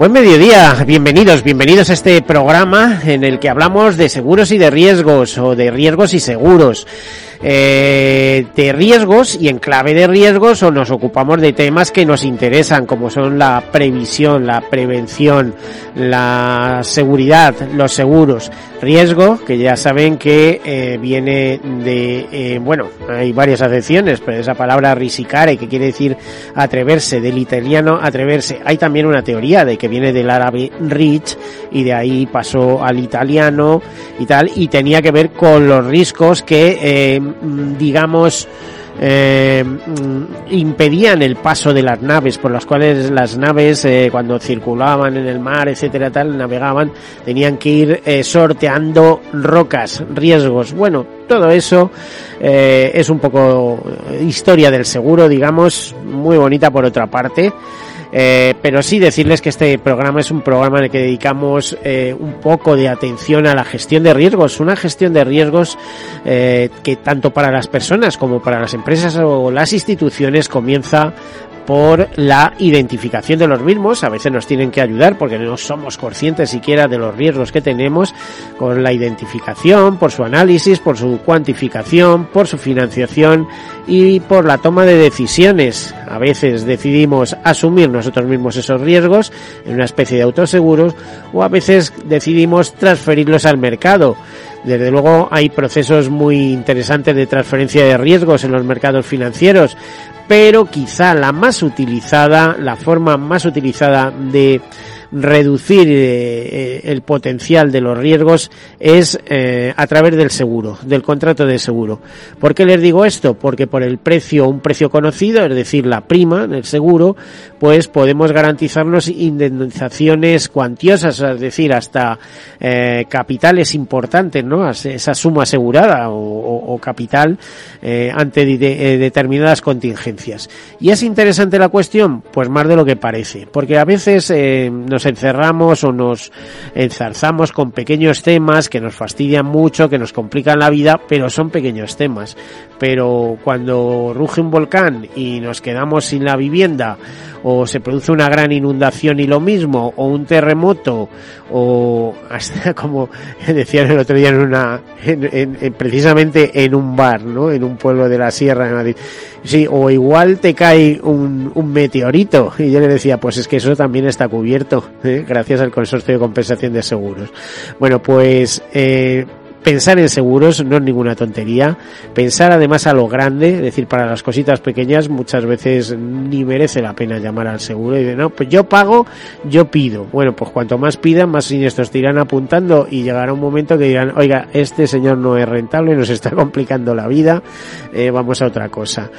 Buen mediodía, bienvenidos, bienvenidos a este programa en el que hablamos de seguros y de riesgos, o de riesgos y seguros eh, de riesgos y en clave de riesgos o nos ocupamos de temas que nos interesan como son la previsión, la prevención, la seguridad, los seguros. Riesgo, que ya saben que eh, viene de, eh, bueno, hay varias acepciones, pero esa palabra risicare, que quiere decir atreverse, del italiano atreverse. Hay también una teoría de que viene del árabe rich y de ahí pasó al italiano y tal, y tenía que ver con los riesgos que eh, digamos, eh, mm, impedían el paso de las naves, por las cuales las naves eh, cuando circulaban en el mar, etcétera, tal, navegaban, tenían que ir eh, sorteando rocas, riesgos. Bueno, todo eso es un poco historia del seguro, digamos, muy bonita por otra parte. Eh, pero sí decirles que este programa es un programa en el que dedicamos eh, un poco de atención a la gestión de riesgos, una gestión de riesgos eh, que tanto para las personas como para las empresas o las instituciones comienza por la identificación de los mismos. A veces nos tienen que ayudar porque no somos conscientes siquiera de los riesgos que tenemos con la identificación, por su análisis, por su cuantificación, por su financiación y por la toma de decisiones. A veces decidimos asumir nosotros mismos esos riesgos en una especie de autoseguros o a veces decidimos transferirlos al mercado. Desde luego hay procesos muy interesantes de transferencia de riesgos en los mercados financieros, pero quizá la más utilizada, la forma más utilizada de reducir eh, eh, el potencial de los riesgos es eh, a través del seguro, del contrato de seguro. ¿Por qué les digo esto? Porque por el precio, un precio conocido, es decir, la prima del seguro, pues podemos garantizarnos indemnizaciones cuantiosas, es decir, hasta capitales importantes, ¿no? Esa suma asegurada o, capital ante de, de, determinadas contingencias. ¿Y es interesante la cuestión? Pues más de lo que parece, porque a veces nos nos encerramos o nos enzarzamos con pequeños temas que nos fastidian mucho, que nos complican la vida, pero son pequeños temas. Pero cuando ruge un volcán y nos quedamos sin la vivienda, o se produce una gran inundación y lo mismo, o un terremoto, o hasta como decían el otro día en una, en, en, en, precisamente en un bar, ¿no? En un pueblo de la sierra de Madrid. Sí, o igual te cae un, un meteorito. Y yo le decía, pues es que eso también está cubierto, ¿eh? gracias al consorcio de compensación de seguros. Bueno, pues, eh, pensar en seguros no es ninguna tontería. Pensar además a lo grande, es decir, para las cositas pequeñas muchas veces ni merece la pena llamar al seguro y de no, pues yo pago, yo pido. Bueno, pues cuanto más pidan, más siniestros te irán apuntando y llegará un momento que dirán, oiga, este señor no es rentable, nos está complicando la vida, eh, vamos a otra cosa.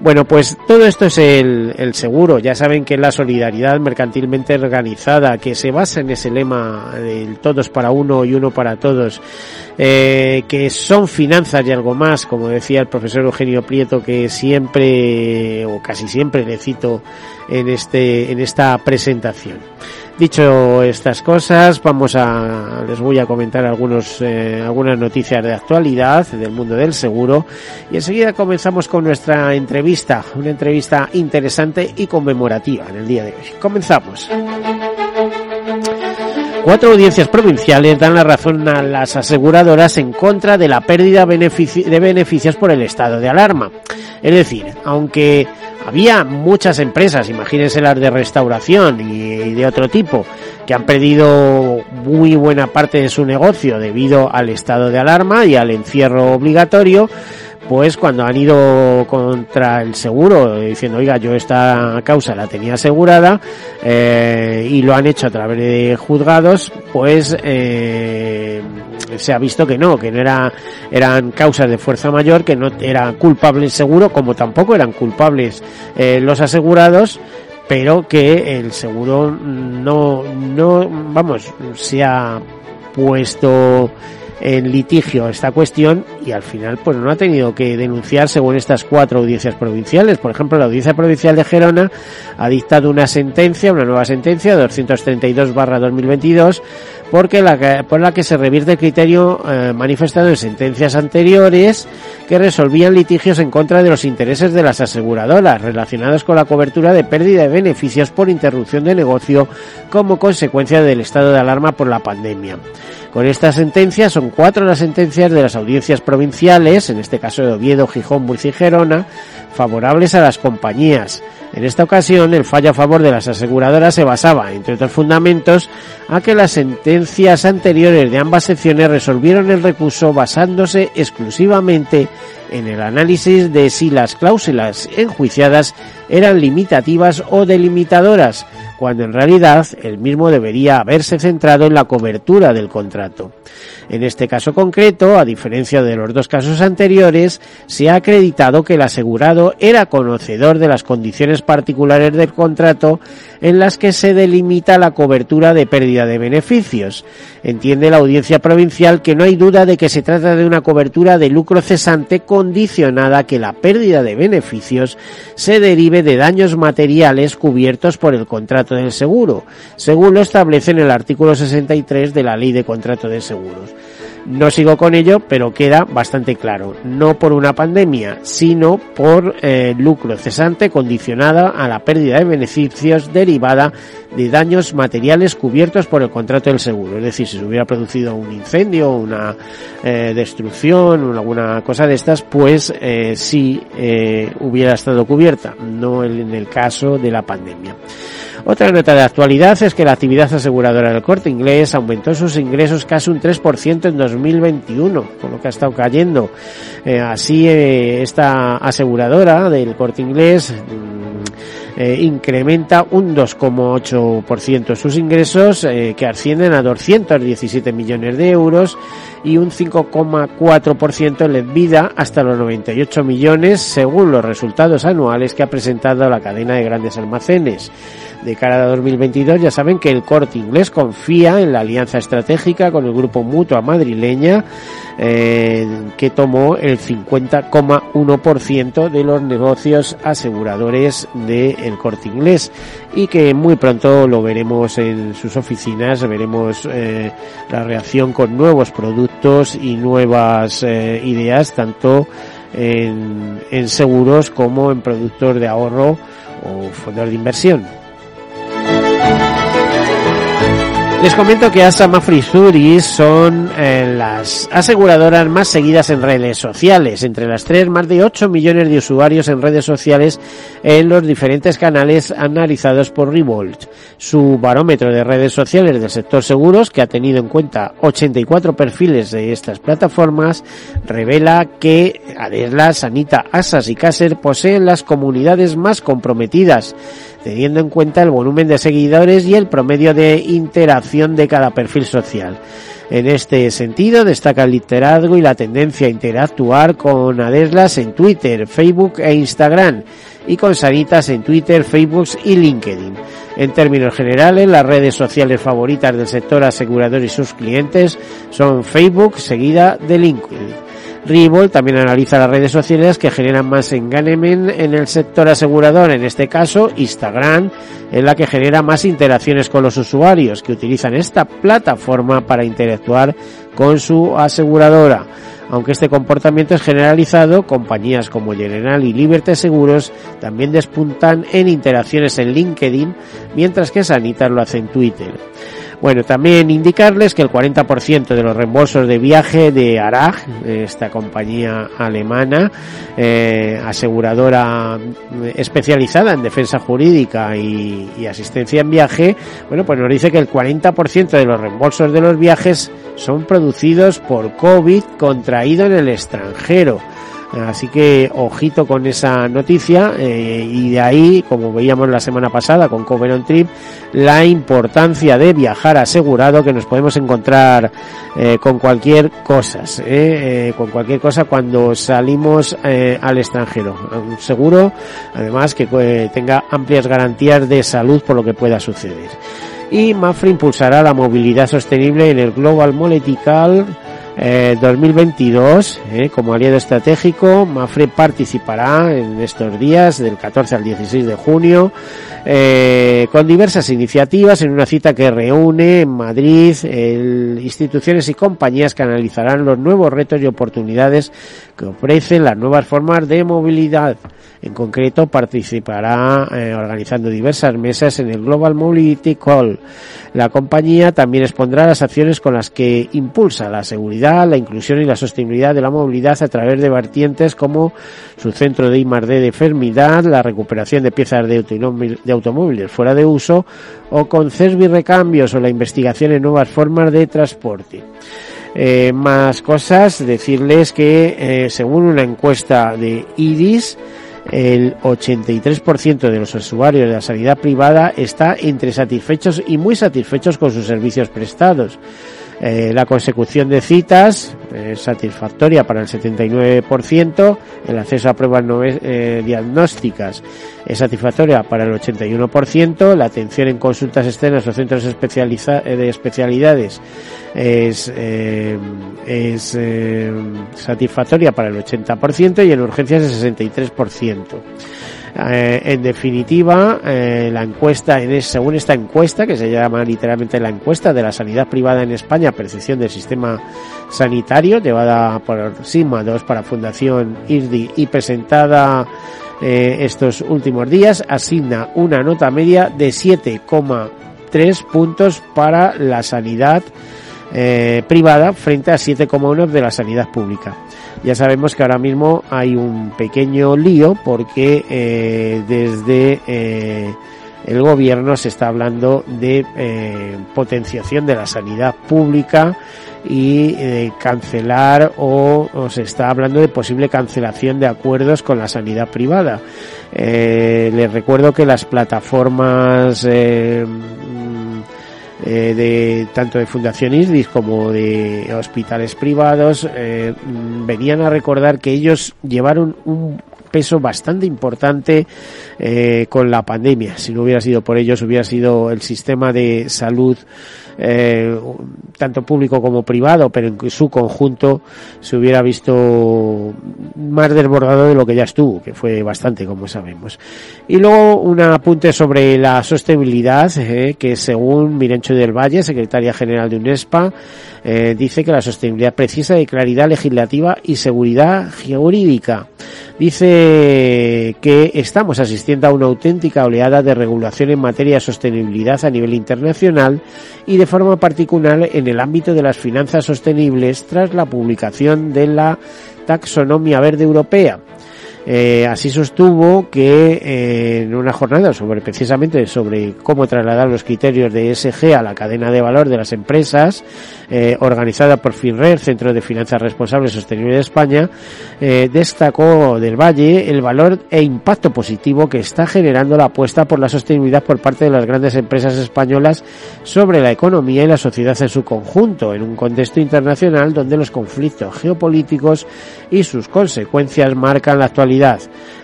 Bueno, pues todo esto es el, el seguro. Ya saben que la solidaridad mercantilmente organizada, que se basa en ese lema del todos para uno y uno para todos, eh, que son finanzas y algo más, como decía el profesor Eugenio Prieto, que siempre o casi siempre le cito en este en esta presentación. Dicho estas cosas, vamos a les voy a comentar algunos eh, algunas noticias de actualidad del mundo del seguro y enseguida comenzamos con nuestra entrevista, una entrevista interesante y conmemorativa en el día de hoy. Comenzamos. Cuatro audiencias provinciales dan la razón a las aseguradoras en contra de la pérdida de beneficios por el estado de alarma. Es decir, aunque había muchas empresas, imagínense las de restauración y de otro tipo, que han perdido muy buena parte de su negocio debido al estado de alarma y al encierro obligatorio, pues cuando han ido contra el seguro diciendo oiga yo esta causa la tenía asegurada eh, y lo han hecho a través de juzgados pues eh, se ha visto que no, que no era, eran causas de fuerza mayor, que no era culpable el seguro, como tampoco eran culpables eh, los asegurados, pero que el seguro no, no, vamos, se ha puesto en litigio esta cuestión y al final pues no ha tenido que denunciar según estas cuatro audiencias provinciales. Por ejemplo, la Audiencia Provincial de Gerona ha dictado una sentencia, una nueva sentencia, 232 barra 2022, porque la, por la que se revierte el criterio eh, manifestado en sentencias anteriores que resolvían litigios en contra de los intereses de las aseguradoras relacionados con la cobertura de pérdida de beneficios por interrupción de negocio como consecuencia del estado de alarma por la pandemia. Con esta sentencia son cuatro las sentencias de las audiencias provinciales, en este caso de Oviedo, Gijón, Murcia y Gerona, favorables a las compañías. En esta ocasión, el fallo a favor de las aseguradoras se basaba, entre otros fundamentos, a que las sentencias anteriores de ambas secciones resolvieron el recurso basándose exclusivamente en el análisis de si las cláusulas enjuiciadas eran limitativas o delimitadoras, cuando en realidad el mismo debería haberse centrado en la cobertura del contrato. En este caso concreto, a diferencia de los dos casos anteriores, se ha acreditado que el asegurado era conocedor de las condiciones particulares del contrato en las que se delimita la cobertura de pérdida de beneficios. Entiende la audiencia provincial que no hay duda de que se trata de una cobertura de lucro cesante condicionada a que la pérdida de beneficios se derive de daños materiales cubiertos por el contrato del seguro, según lo establece en el artículo 63 de la Ley de Contrato de Seguros. No sigo con ello, pero queda bastante claro. No por una pandemia, sino por eh, lucro cesante condicionada a la pérdida de beneficios derivada de daños materiales cubiertos por el contrato del seguro. Es decir, si se hubiera producido un incendio, una eh, destrucción alguna cosa de estas, pues eh, sí eh, hubiera estado cubierta, no en el caso de la pandemia. Otra nota de actualidad es que la actividad aseguradora del corte inglés aumentó sus ingresos casi un 3% en 2021, con lo que ha estado cayendo. Eh, así, eh, esta aseguradora del corte inglés mm, eh, incrementa un 2,8% sus ingresos, que ascienden a 217 millones de euros, y un 5,4% en vida hasta los 98 millones, según los resultados anuales que ha presentado la cadena de grandes almacenes de cara a 2022, ya saben que el corte inglés confía en la alianza estratégica con el grupo Mutua madrileña, eh, que tomó el 50,1% de los negocios aseguradores del corte inglés y que muy pronto lo veremos en sus oficinas, veremos eh, la reacción con nuevos productos y nuevas eh, ideas, tanto en, en seguros como en productos de ahorro o fondos de inversión. Les comento que Asa Mafre son eh, las aseguradoras más seguidas en redes sociales. Entre las tres, más de 8 millones de usuarios en redes sociales en los diferentes canales analizados por Revolt. Su barómetro de redes sociales del sector seguros, que ha tenido en cuenta 84 perfiles de estas plataformas, revela que Adesla, Sanita, Asas y Caser poseen las comunidades más comprometidas teniendo en cuenta el volumen de seguidores y el promedio de interacción de cada perfil social. En este sentido, destaca el liderazgo y la tendencia a interactuar con Adeslas en Twitter, Facebook e Instagram y con Sanitas en Twitter, Facebook y LinkedIn. En términos generales, las redes sociales favoritas del sector asegurador y sus clientes son Facebook, seguida de LinkedIn. Ribol también analiza las redes sociales que generan más engagement en el sector asegurador, en este caso Instagram, es la que genera más interacciones con los usuarios que utilizan esta plataforma para interactuar con su aseguradora. Aunque este comportamiento es generalizado, compañías como General y Liberty Seguros también despuntan en interacciones en LinkedIn, mientras que Sanitas lo hace en Twitter. Bueno, también indicarles que el 40% de los reembolsos de viaje de Arag, esta compañía alemana, eh, aseguradora especializada en defensa jurídica y, asistencia en viaje, bueno, pues nos dice que el 40% de los reembolsos de los viajes son producidos por COVID contraído en el extranjero. Así que ojito con esa noticia eh, y de ahí, como veíamos la semana pasada con Covenant Trip, la importancia de viajar asegurado que nos podemos encontrar eh, con cualquier cosa, eh, con cualquier cosa cuando salimos al extranjero. Un seguro, además, que tenga amplias garantías de salud por lo que pueda suceder. Y Mafre impulsará la movilidad sostenible en el Global Moletical 2022, eh, eh, como aliado estratégico, Mafre participará en estos días, del 14 al 16 de junio, eh, con diversas iniciativas en una cita que reúne en Madrid instituciones y compañías que analizarán los nuevos retos y oportunidades que ofrecen las nuevas formas de movilidad. En concreto, participará organizando diversas mesas en el Global Mobility Call. La compañía también expondrá las acciones con las que impulsa la seguridad, la inclusión y la sostenibilidad de la movilidad a través de vertientes como su centro de I+D de Fermidad, la recuperación de piezas de, automóviles fuera de uso o con CESBI recambios o la investigación en nuevas formas de transporte. Eh, más cosas, decirles que eh, según una encuesta de IRIS, el 83% de los usuarios de la sanidad privada está entre satisfechos y muy satisfechos con sus servicios prestados. Eh, la consecución de citas es satisfactoria para el 79%, el acceso a pruebas eh, diagnósticas es satisfactoria para el 81%, la atención en consultas externas o centros eh, de especialidades es, es satisfactoria para el 80% y en urgencias el 63%. Eh, en definitiva, eh, la encuesta, en según esta encuesta, que se llama literalmente la encuesta de la sanidad privada en España, percepción del sistema sanitario, llevada por SIGMA 2 para Fundación IRDI y presentada eh, estos últimos días, asigna una nota media de 7,3 puntos para la sanidad privada frente a 7,1 de la sanidad pública. Ya sabemos que ahora mismo hay un pequeño lío porque eh, desde eh, el gobierno se está hablando de eh, potenciación de la sanidad pública y de cancelar o, se está hablando de posible cancelación de acuerdos con la sanidad privada. les recuerdo que las plataformas eh, de tanto de Fundación ISDIS como de hospitales privados eh, mm, venían a recordar que ellos llevaron un peso bastante importante eh, con la pandemia. Si no hubiera sido por ellos, hubiera sido el sistema de salud eh, tanto público como privado, pero en su conjunto se hubiera visto más desbordado de lo que ya estuvo, que fue bastante, como sabemos. Y luego un apunte sobre la sostenibilidad, eh, que según Mirencho del Valle, secretaria general de UNESPA, eh, dice que la sostenibilidad precisa de claridad legislativa y seguridad jurídica. Dice que estamos asistiendo a una auténtica oleada de regulación en materia de sostenibilidad a nivel internacional y de forma particular en el ámbito de las finanzas sostenibles tras la publicación de la taxonomía verde europea. Eh, así sostuvo que eh, en una jornada sobre precisamente sobre cómo trasladar los criterios de ESG a la cadena de valor de las empresas, eh, organizada por FINRER, Centro de Finanzas Responsables Sostenible de España, destacó del Valle el valor e impacto positivo que está generando la apuesta por la sostenibilidad por parte de las grandes empresas españolas sobre la economía y la sociedad en su conjunto, en un contexto internacional donde los conflictos geopolíticos y sus consecuencias marcan la actualidad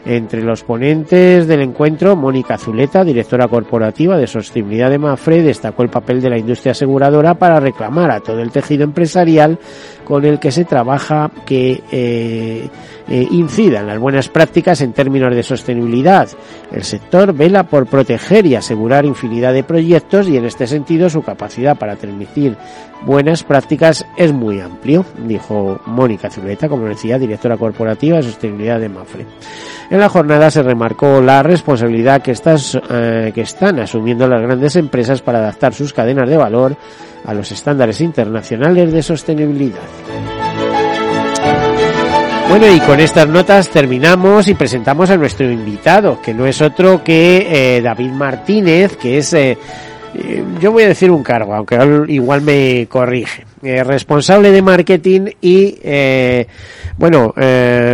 entre los ponentes del encuentro, Mónica Zuleta, directora corporativa de sostenibilidad de Mafre, destacó el papel de la industria aseguradora para reclamar a todo el tejido empresarial con el que se trabaja que eh, eh, incida en las buenas prácticas en términos de sostenibilidad. El sector vela por proteger y asegurar infinidad de proyectos y en este sentido su capacidad para transmitir buenas prácticas es muy amplio, dijo Mónica Zuleta, como decía, directora corporativa de sostenibilidad de Mafre. En la jornada se remarcó la responsabilidad que, estas, eh, que están asumiendo las grandes empresas para adaptar sus cadenas de valor a los estándares internacionales de sostenibilidad. Bueno, y con estas notas terminamos y presentamos a nuestro invitado, que no es otro que eh, David Martínez, que es eh, Eh, yo voy a decir un cargo, aunque igual me corrige. Eh, responsable de marketing y, eh, bueno,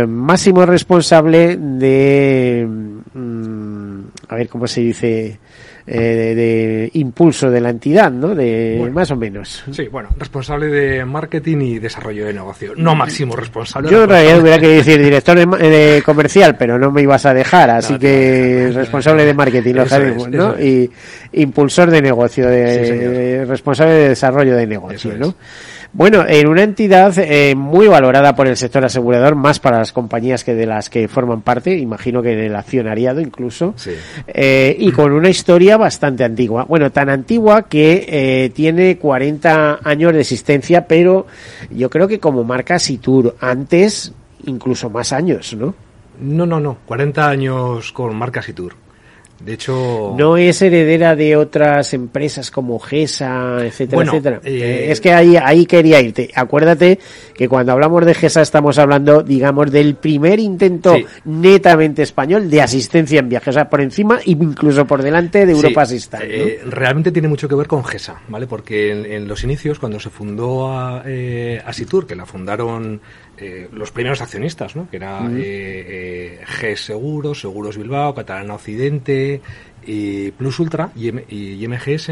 máximo responsable de, mm, a ver cómo se dice, eh, de, impulso de la entidad, ¿no? De más o menos. Sí, bueno, responsable de marketing y desarrollo de negocio, no máximo responsable. Yo en realidad hubiera que decir director de, comercial, pero no me ibas a dejar, así que responsable de marketing, lo sabemos, ¿no? Y impulsor de negocio, de, responsable de desarrollo de negocio, ¿no? Bueno, en una entidad eh, muy valorada por el sector asegurador, más para las compañías que de las que forman parte, imagino que en el accionariado incluso, eh, y con una historia bastante antigua. Bueno, tan antigua que eh, tiene 40 años de existencia, pero yo creo que como marca Situr, antes incluso más años, ¿no? No, no, no, 40 años con marca Situr. De hecho. No es heredera de otras empresas como GESA, etcétera, etcétera. Eh, es que ahí, ahí quería irte. Acuérdate que cuando hablamos de GESA estamos hablando, digamos, del primer intento netamente español de asistencia en viajes. O sea, por encima e incluso por delante de Europa Assistant. Eh, realmente tiene mucho que ver con GESA, ¿vale? Porque en, los inicios, cuando se fundó a, eh, Asitur, que la fundaron eh, los primeros accionistas, ¿no? que era eh, eh, GES Seguros, Seguros Bilbao, Catalana Occidente, Plus Ultra y, MGS,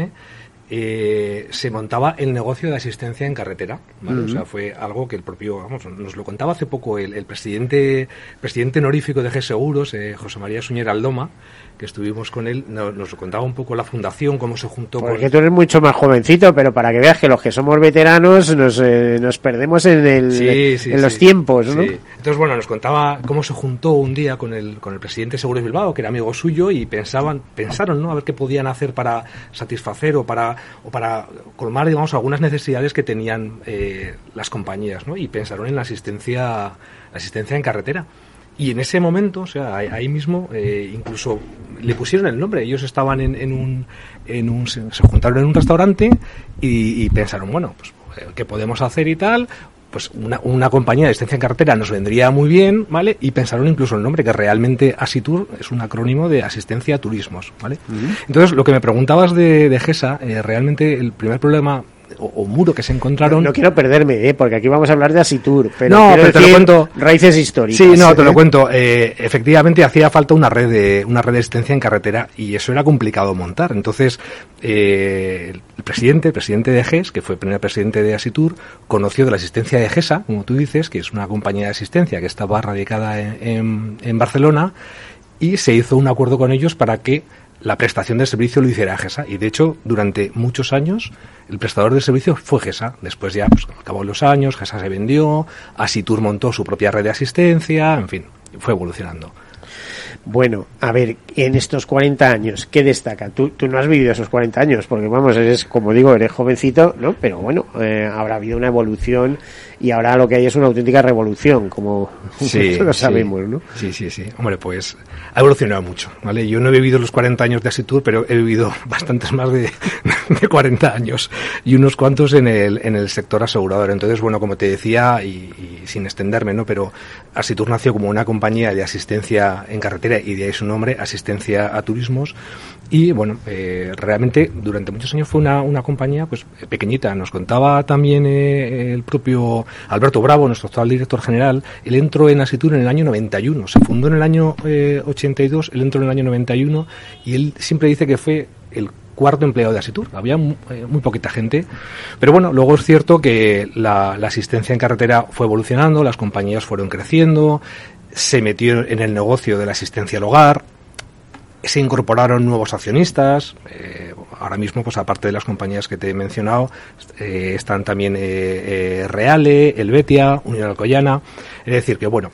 se montaba el negocio de asistencia en carretera. O sea, fue algo que el propio, vamos, nos lo contaba hace poco el, presidente presidente honorífico de GES Seguros, José María Suñer Aldoma, que estuvimos con él, nos, contaba un poco la fundación, cómo se juntó Porque tú eres mucho más jovencito, pero para que veas que los que somos veteranos nos, eh, nos perdemos en, el, en los tiempos, ¿no? Entonces, bueno, nos contaba cómo se juntó un día con el, con el presidente de Seguros Bilbao, que era amigo suyo, y pensaban, pensaron, ¿no?, a ver qué podían hacer para satisfacer o para, o para colmar, digamos, algunas necesidades que tenían eh, las compañías, ¿no? Y pensaron en la asistencia, la asistencia en carretera. Y en ese momento, o sea, ahí mismo, eh, incluso le pusieron el nombre. Ellos estaban en, un, en un, se juntaron en un restaurante y, pensaron, bueno, pues, ¿qué podemos hacer y tal? Pues una, una, compañía de asistencia en carretera nos vendría muy bien, ¿vale? Y pensaron incluso el nombre, que realmente Asitur es un acrónimo de asistencia a turismos, ¿vale? Entonces, lo que me preguntabas de, de GESA, eh, realmente el primer problema o, muro que se encontraron. No, quiero perderme, ¿eh? porque aquí vamos a hablar de Asitur, pero, no, pero te lo cuento. Raíces históricas. Sí, no, te lo ¿eh? cuento. Eh, efectivamente, hacía falta una red de una red de asistencia en carretera y eso era complicado montar. Entonces, el presidente, el presidente de GES, que fue el primer presidente de Asitur, conoció de la asistencia de GESA, como tú dices, que es una compañía de asistencia que estaba radicada en, en Barcelona, y se hizo un acuerdo con ellos para que la prestación del servicio lo hiciera GESA. Y de hecho, durante muchos años, el prestador de servicio fue GESA. Después ya, pues, los años, GESA se vendió, Asitur montó su propia red de asistencia, en fin, fue evolucionando. Bueno, a ver, en estos 40 años, ¿qué destaca? Tú, tú no has vivido esos 40 años, porque vamos, eres, como digo, eres jovencito, ¿no? Pero bueno, eh, habrá habido una evolución y ahora lo que hay es una auténtica revolución, como sí, lo sabemos, ¿no? Sí, sí, sí. Hombre, pues ha evolucionado mucho, ¿vale? Yo no he vivido los 40 años de Asitur, pero he vivido bastantes más de, de 40 años y unos cuantos en el, en el sector asegurador. Entonces, bueno, como te decía, y, y sin extenderme, ¿no? Pero Asitur nació como una compañía de asistencia en carretera y de ahí su nombre, Asistencia a Turismos, y bueno, eh, realmente durante muchos años fue una, una compañía pues pequeñita. Nos contaba también eh, el propio Alberto Bravo, nuestro actual director general. Él entró en Asitur en el año 91. Se fundó en el año 82, eh, él entró en el año 91 y él siempre dice que fue el cuarto empleado de Asitur. Había muy, poquita gente. Pero bueno, luego es cierto que la, asistencia en carretera fue evolucionando, las compañías fueron creciendo, se metió en el negocio de la asistencia al hogar, se incorporaron nuevos accionistas. Eh, ahora mismo, pues aparte de las compañías que te he mencionado, eh, están también eh, Reale, Helvetia, Unión Alcoyana. Es decir, que bueno,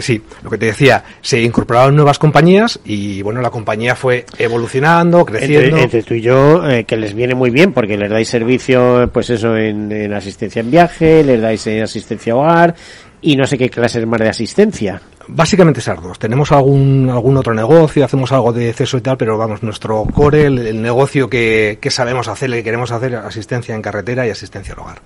sí, lo que te decía, se incorporaron nuevas compañías y bueno, la compañía fue evolucionando, creciendo. Entre, tú y yo, que les viene muy bien porque les dais servicio, pues eso, en, en asistencia en viaje, les dais asistencia a hogar y no sé qué clases más de asistencia. Básicamente esas dos. Tenemos algún, algún otro negocio, hacemos algo de exceso y tal, pero vamos, nuestro core, el, negocio que, que, sabemos hacer, que queremos hacer, asistencia en carretera y asistencia al hogar.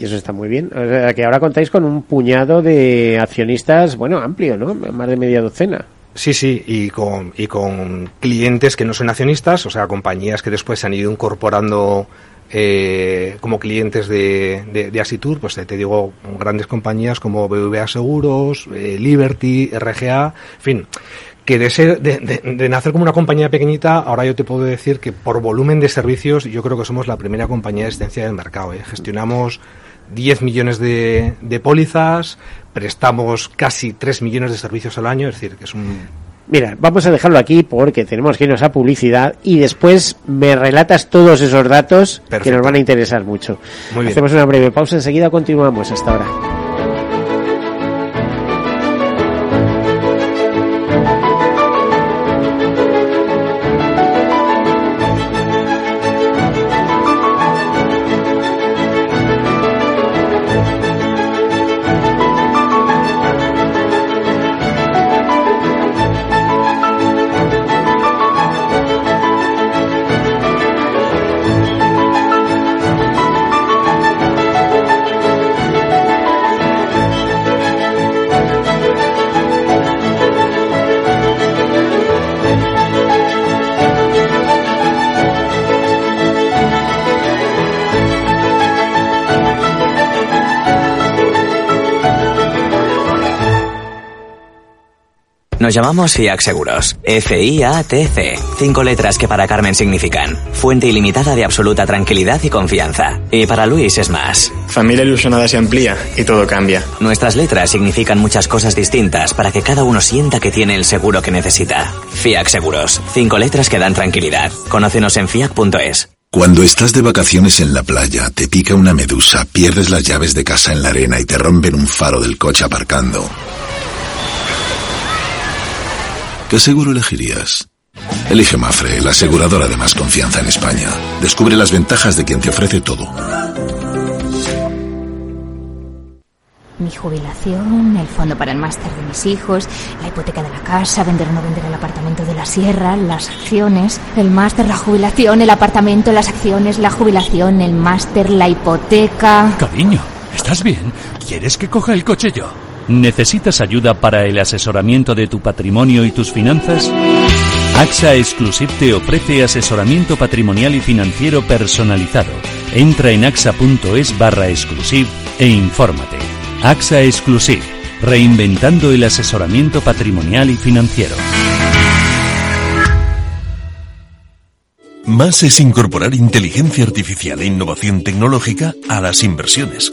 Y eso está muy bien. O sea, que ahora contáis con un puñado de accionistas, bueno, amplio, ¿no? Más de media docena. Sí, sí, y con, y con clientes que no son accionistas, o sea, compañías que después se han ido incorporando eh, como clientes de, de, Asitur, pues te, digo, grandes compañías como BVA Seguros, eh, Liberty, RGA, en fin, que de, ser, de, de, nacer como una compañía pequeñita, ahora yo te puedo decir que por volumen de servicios yo creo que somos la primera compañía de existencia del mercado. ¿eh? Gestionamos 10 millones de, de pólizas, prestamos casi 3 millones de servicios al año, es decir, que es un Mira, vamos a dejarlo aquí porque tenemos que irnos a publicidad y después me relatas todos esos datos que nos van a interesar mucho. Hacemos una breve pausa, enseguida continuamos hasta ahora. Nos llamamos FIAC Seguros. F-I-A-T-C. Cinco letras que para Carmen significan fuente ilimitada de absoluta tranquilidad y confianza. Y para Luis es más. Familia ilusionada se amplía y todo cambia. Nuestras letras significan muchas cosas distintas para que cada uno sienta que tiene el seguro que necesita. FIAC Seguros. Cinco letras que dan tranquilidad. Conócenos en fiac.es. Cuando estás de vacaciones en la playa, te pica una medusa, pierdes las llaves de casa en la arena y te rompen un faro del coche aparcando. ¿Qué seguro elegirías? Elige Mafre, la aseguradora de más confianza en España. Descubre las ventajas de quien te ofrece todo. Mi jubilación, el fondo para el máster de mis hijos, la hipoteca de la casa, vender o no vender el apartamento de la sierra, las acciones, el máster, la jubilación, el apartamento, las acciones, la jubilación, el máster, la hipoteca. Cariño, ¿estás bien? ¿Quieres que coja el coche yo? ¿Necesitas ayuda para el asesoramiento de tu patrimonio y tus finanzas? AXA Exclusive te ofrece asesoramiento patrimonial y financiero personalizado. Entra en axa.es barra exclusive e infórmate. AXA Exclusive, reinventando el asesoramiento patrimonial y financiero. Más es incorporar inteligencia artificial e innovación tecnológica a las inversiones.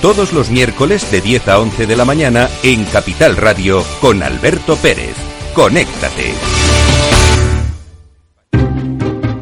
todos los miércoles de 10 a 11 de la mañana en Capital Radio con Alberto Pérez. Conéctate.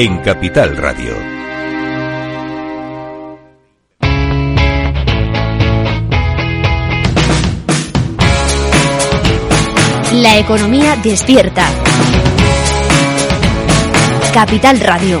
en Capital Radio. La economía despierta. Capital Radio.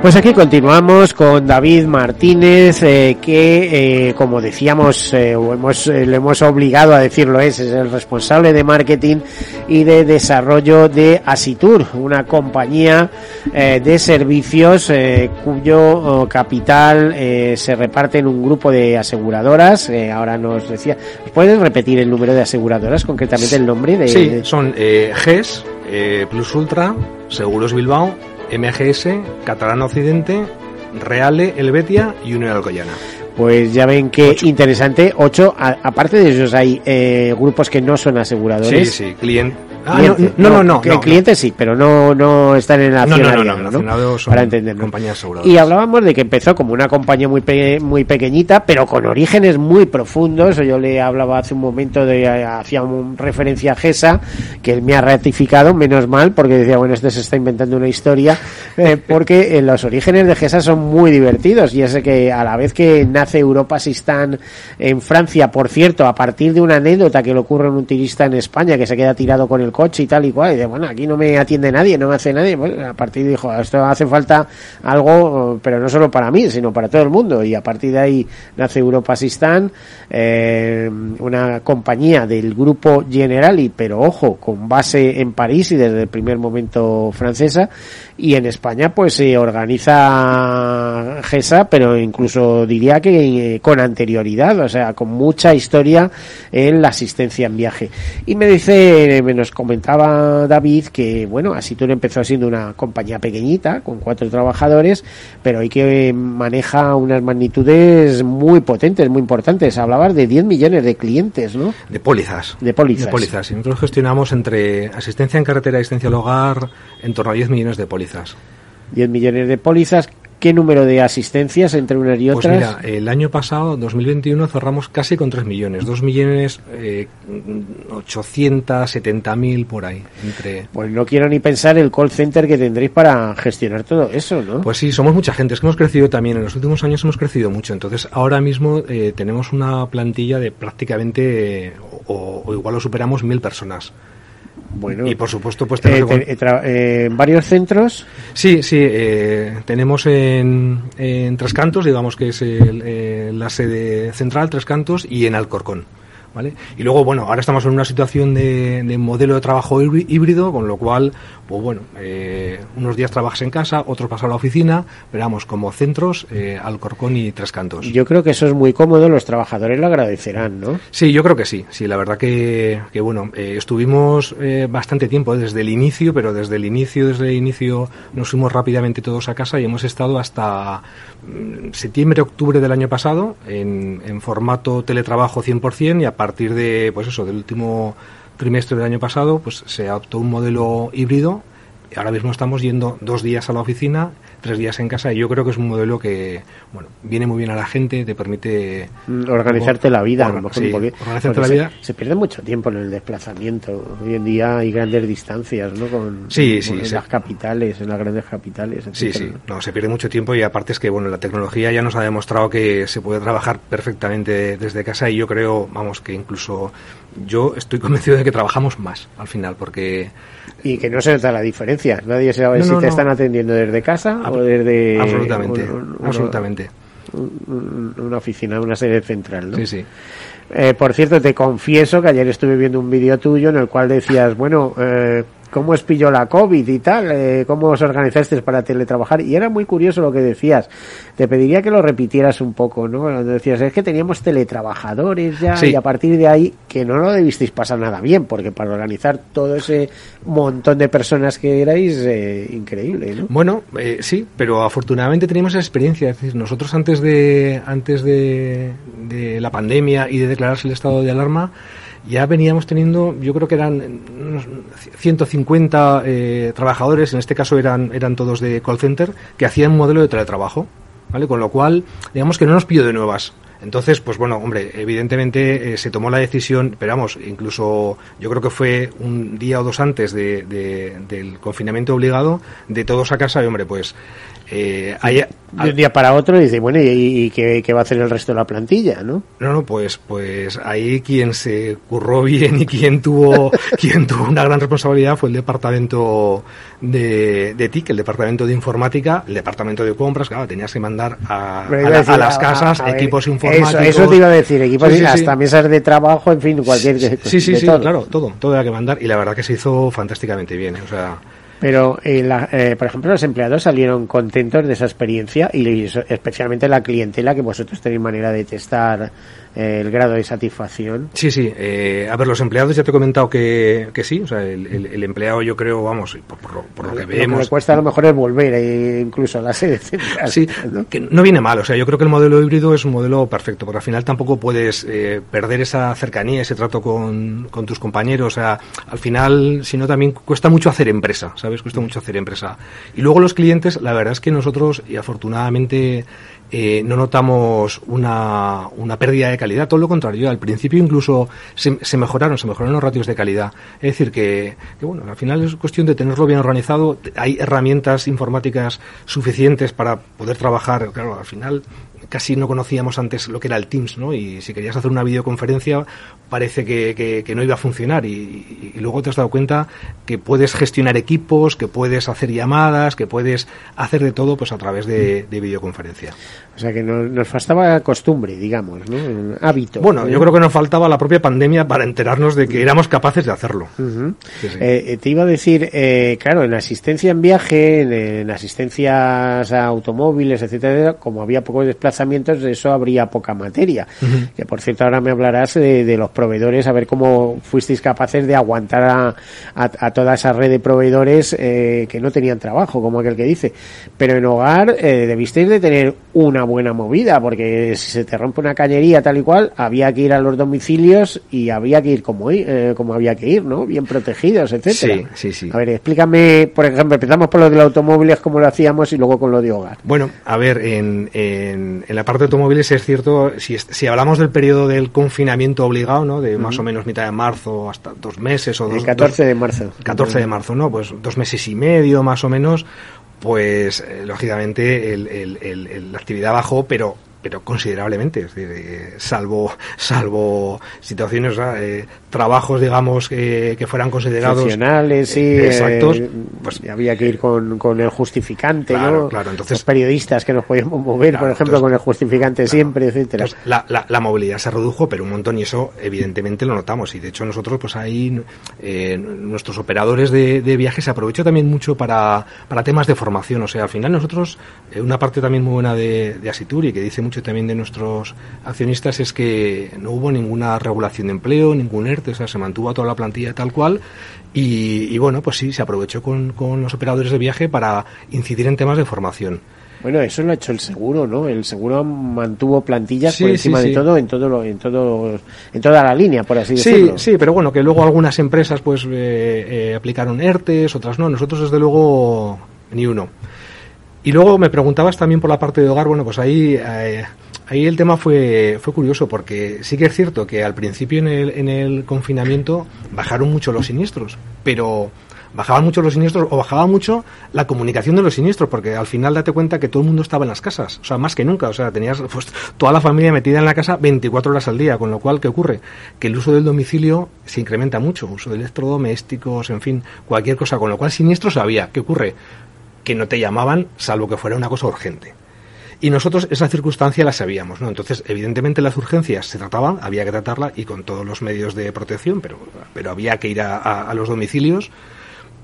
Pues aquí continuamos con David Martínez, eh, que, eh, como decíamos, eh, hemos, le hemos obligado a decirlo, es, es el responsable de marketing y de desarrollo de Asitur, una compañía de servicios cuyo oh, capital se reparte en un grupo de aseguradoras. ahora nos decía, ¿puedes repetir el número de aseguradoras, concretamente el nombre de? Sí, son GES, Plus Ultra, Seguros Bilbao, MGS, Catalana Occidente, Reale, Helvetia y Unión Alcoyana. Pues ya ven qué interesante. Ocho, aparte de ellos hay eh, grupos que no son aseguradores. Sí, sí, cliente Ah, no, no, no, El cliente sí, pero no, no están en la no, no, no, no, para entenderlo. Compañías y hablábamos de que empezó como una compañía muy muy pequeñita, pero con orígenes muy profundos. Yo le hablaba hace un momento de hacía un referencia a GESA, que él me ha ratificado, menos mal, porque decía, bueno, este se está inventando una historia, eh, porque eh, los orígenes de GESA son muy divertidos y es que a la vez que nace Europa Sistán en Francia, por cierto, a partir de una anécdota que le ocurre a un turista en España que se queda tirado con el coche y tal y cual. Y de, bueno, aquí no me atiende nadie, no me hace nadie. Bueno, a partir de dijo, esto hace falta algo, pero no solo para mí, sino para todo el mundo. Y a partir de ahí nace Europa Sistán, eh, una compañía del grupo Generali, pero ojo, con base en París y desde el primer momento francesa. Y en España, pues se organiza GESA, pero incluso diría que eh, con anterioridad, o sea, con mucha historia en la asistencia en viaje. Y me dice, menos comentaba David que, bueno, así tú empezó siendo una compañía pequeñita, con cuatro trabajadores, pero hoy que maneja unas magnitudes muy potentes, muy importantes. Hablabas de 10 millones de clientes, ¿no? De pólizas. De pólizas. De pólizas. Y nosotros gestionamos entre asistencia en carretera y asistencia al hogar en torno a 10 millones de pólizas. 10 millones de pólizas ¿Qué número de asistencias entre unas y otras? Pues mira, el año pasado, 2021, cerramos casi con 3 millones, 2 millones eh, 870 mil por ahí. Entre... Pues no quiero ni pensar el call center que tendréis para gestionar todo eso, ¿no? Pues sí, somos mucha gente, es que hemos crecido también, en los últimos años hemos crecido mucho, entonces ahora mismo eh, tenemos una plantilla de prácticamente, o, o igual lo superamos, mil personas. Bueno, y por supuesto, pues eh, eh, varios centros. Sí, sí, eh, tenemos en, en Tres Cantos, digamos que es la sede central, Tres Cantos, y en Alcorcón. Y luego, bueno, ahora estamos en una situación de, modelo de trabajo híbrido, con lo cual, pues bueno, eh, unos días trabajas en casa, otros pasas a la oficina, veamos como centros, eh, Alcorcón y Tres Cantos. Yo creo que eso es muy cómodo, los trabajadores lo agradecerán, ¿no? Sí, yo creo que sí, sí, la verdad que, que bueno, eh, estuvimos eh, bastante tiempo desde el inicio, pero desde el inicio, desde el inicio nos fuimos rápidamente todos a casa y hemos estado hasta mm, septiembre, octubre del año pasado en, en formato teletrabajo 100% y a partir de, pues eso, del último trimestre del año pasado, pues se adoptó un modelo híbrido. Ahora mismo estamos yendo dos días a la oficina tres días en casa y yo creo que es un modelo que bueno viene muy bien a la gente te permite mm, organizarte la vida organizarte la vida. se pierde mucho tiempo en el desplazamiento. Hoy en día hay grandes distancias no con, sí, sí, en las capitales en las grandes capitales sí sí. no se pierde mucho tiempo y aparte es que bueno la tecnología ya nos ha demostrado que se puede trabajar perfectamente desde casa y yo creo vamos que incluso yo estoy convencido de que trabajamos más al final porque y que no se nota la diferencia. Nadie sabe si te están atendiendo desde casa o desde absolutamente absolutamente. una oficina una sede central ¿no? sí sí. Eh, por cierto te confieso que ayer estuve viendo un vídeo tuyo en el cual decías bueno eh, cómo os pilló la COVID y tal, eh, cómo os organizaste para teletrabajar. Y era muy curioso lo que decías. Te pediría que lo repitieras un poco, ¿no? Cuando decías, es que teníamos teletrabajadores ya y a partir de ahí que no lo debisteis pasar nada bien, porque para organizar todo ese montón de personas que erais, eh, increíble, ¿no? Bueno, eh, sí, pero afortunadamente teníamos esa experiencia. Es decir, nosotros antes de, antes de, de la pandemia y de declararse el estado de alarma, ya veníamos teniendo, yo creo que eran unos 150 eh, trabajadores, en este caso eran, eran todos de call center, que hacían un modelo de teletrabajo. ¿Vale? Con lo cual, digamos que no nos pidió de nuevas. Entonces, pues bueno, hombre, evidentemente eh, se tomó la decisión, pero vamos, incluso yo creo que fue un día o dos antes de, del confinamiento obligado, de todos a casa, y hombre, pues eh, de un día para otro dice, bueno, ¿y, qué, va a hacer el resto de la plantilla, no? No, no, pues, pues ahí quien se curró bien y quien tuvo, quien tuvo una gran responsabilidad fue el departamento de, de TIC, el departamento de informática, el departamento de compras, claro, tenías que mandar a, las casas equipos informáticos. Eso, te iba a decir, equipos, hasta mesas de trabajo, en fin, cualquier... Sí, sí, sí, claro, todo, todo había que mandar y la verdad que se hizo fantásticamente bien, ¿eh? o sea... Pero, eh, eh, por ejemplo, los empleados salieron contentos de esa experiencia y especialmente la clientela que vosotros tenéis manera de testar el grado de satisfacción. Sí, sí. Eh, a ver, los empleados ya te he comentado que, que sí. O sea, el, empleado yo creo, vamos, por, lo, que vemos... Lo que cuesta a lo mejor es volver eh, incluso a la sede central. Sí, ¿no? que no viene mal. O sea, yo creo que el modelo híbrido es un modelo perfecto, porque al final tampoco puedes eh, perder esa cercanía, ese trato con, con tus compañeros. O sea, al final, si no, también cuesta mucho hacer empresa, ¿sabes? Cuesta mucho hacer empresa. Y luego los clientes, la verdad es que nosotros, y afortunadamente eh, no notamos una, una, pérdida de calidad, todo lo contrario, al principio incluso se, se, mejoraron, se mejoraron los ratios de calidad. Es decir, que, que, bueno, al final es cuestión de tenerlo bien organizado, hay herramientas informáticas suficientes para poder trabajar, claro, al final casi no conocíamos antes lo que era el Teams, ¿no? Y si querías hacer una videoconferencia parece que, que, no iba a funcionar y, luego te has dado cuenta que puedes gestionar equipos, que puedes hacer llamadas, que puedes hacer de todo pues a través de, videoconferencia. O sea que nos, faltaba costumbre, digamos, ¿no? Hábito. Bueno, yo creo que nos faltaba la propia pandemia para enterarnos de que éramos capaces de hacerlo. Eh, te iba a decir, eh, claro, en asistencia en viaje, en, asistencias a automóviles, etcétera, como había pocos de eso habría poca materia. Que por cierto ahora me hablarás de, de los proveedores, a ver cómo fuisteis capaces de aguantar a, a, toda esa red de proveedores eh, que no tenían trabajo, como aquel que dice. Pero en hogar eh, debisteis de tener una buena movida, porque si se te rompe una cañería tal y cual, había que ir a los domicilios y había que ir como, eh, como había que ir, ¿no? Bien protegidos, etcétera. Sí, sí, sí. A ver, explícame, por ejemplo, empezamos por lo del automóviles, cómo lo hacíamos, y luego con lo de hogar. Bueno, a ver, en, en, en la parte de automóviles es cierto, si, si hablamos del periodo del confinamiento obligado, de más o menos mitad de marzo hasta dos meses o dos. El 14 de marzo. 14 de marzo, ¿no? Pues dos meses y medio más o menos. Pues eh, lógicamente la actividad bajó, pero pero considerablemente, es decir, eh, salvo salvo situaciones, eh, trabajos, digamos, que fueran considerados funcionales, sí, eh, exactos, pues había que ir con, con el justificante, ¿no? Claro, entonces los periodistas que nos podíamos mover, por ejemplo, con el justificante siempre, etcétera. La, la, la, movilidad se redujo, pero un montón y eso evidentemente lo notamos y de hecho nosotros, pues ahí nuestros operadores de, de viajes se aprovechó también mucho para para temas de formación, o sea, al final nosotros una parte también muy buena de, de Asituri que dice mucho también de nuestros accionistas es que no hubo ninguna regulación de empleo, ningún ERTE, o sea, se mantuvo a toda la plantilla tal cual y, bueno, pues sí, se aprovechó con, los operadores de viaje para incidir en temas de formación. Bueno, eso lo ha hecho el seguro, ¿no? El seguro mantuvo plantillas por encima de todo en todo lo, en todo en toda la línea, por así decirlo. Sí, sí, pero bueno, que luego algunas empresas pues eh, eh, aplicaron ERTES, otras no. Nosotros desde luego ni uno. Y luego me preguntabas también por la parte de hogar, bueno, pues ahí, eh, ahí el tema fue, fue curioso porque sí que es cierto que al principio en el, en el confinamiento bajaron mucho los siniestros, pero bajaban mucho los siniestros o bajaba mucho la comunicación de los siniestros, porque al final date cuenta que todo el mundo estaba en las casas, o sea, más que nunca, o sea, tenías pues, toda la familia metida en la casa 24 horas al día, con lo cual, ¿qué ocurre? Que el uso del domicilio se incrementa mucho, uso de electrodomésticos, en fin, cualquier cosa, con lo cual siniestros había, ¿qué ocurre? Que no te llamaban salvo que fuera una cosa urgente. Y nosotros esa circunstancia la sabíamos, ¿no? Entonces, evidentemente las urgencias se trataban, había que tratarla y con todos los medios de protección, pero, pero había que ir a, los domicilios.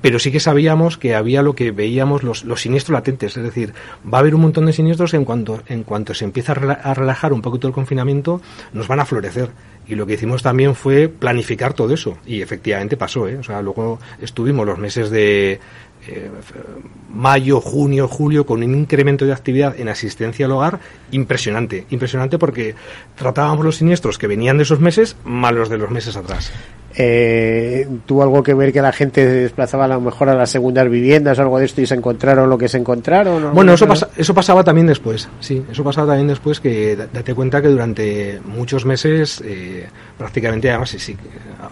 Pero sí que sabíamos que había lo que veíamos los, los, siniestros latentes, es decir, va a haber un montón de siniestros en cuanto, en cuanto se empieza a relajar un poquito el confinamiento, nos van a florecer. Y lo que hicimos también fue planificar todo eso. Y efectivamente pasó, ¿eh? O sea, luego estuvimos los meses de, eh, mayo, junio, julio, con un incremento de actividad en asistencia al hogar impresionante. Impresionante porque tratábamos los siniestros que venían de esos meses más los de los meses atrás eh, tuvo algo que ver que la gente se desplazaba a lo mejor a las segundas viviendas o algo de esto y se encontraron lo que se encontraron. Bueno, eso, eso pasaba también después, sí, eso pasaba también después que date cuenta que durante muchos meses eh, prácticamente, además, sí, sí,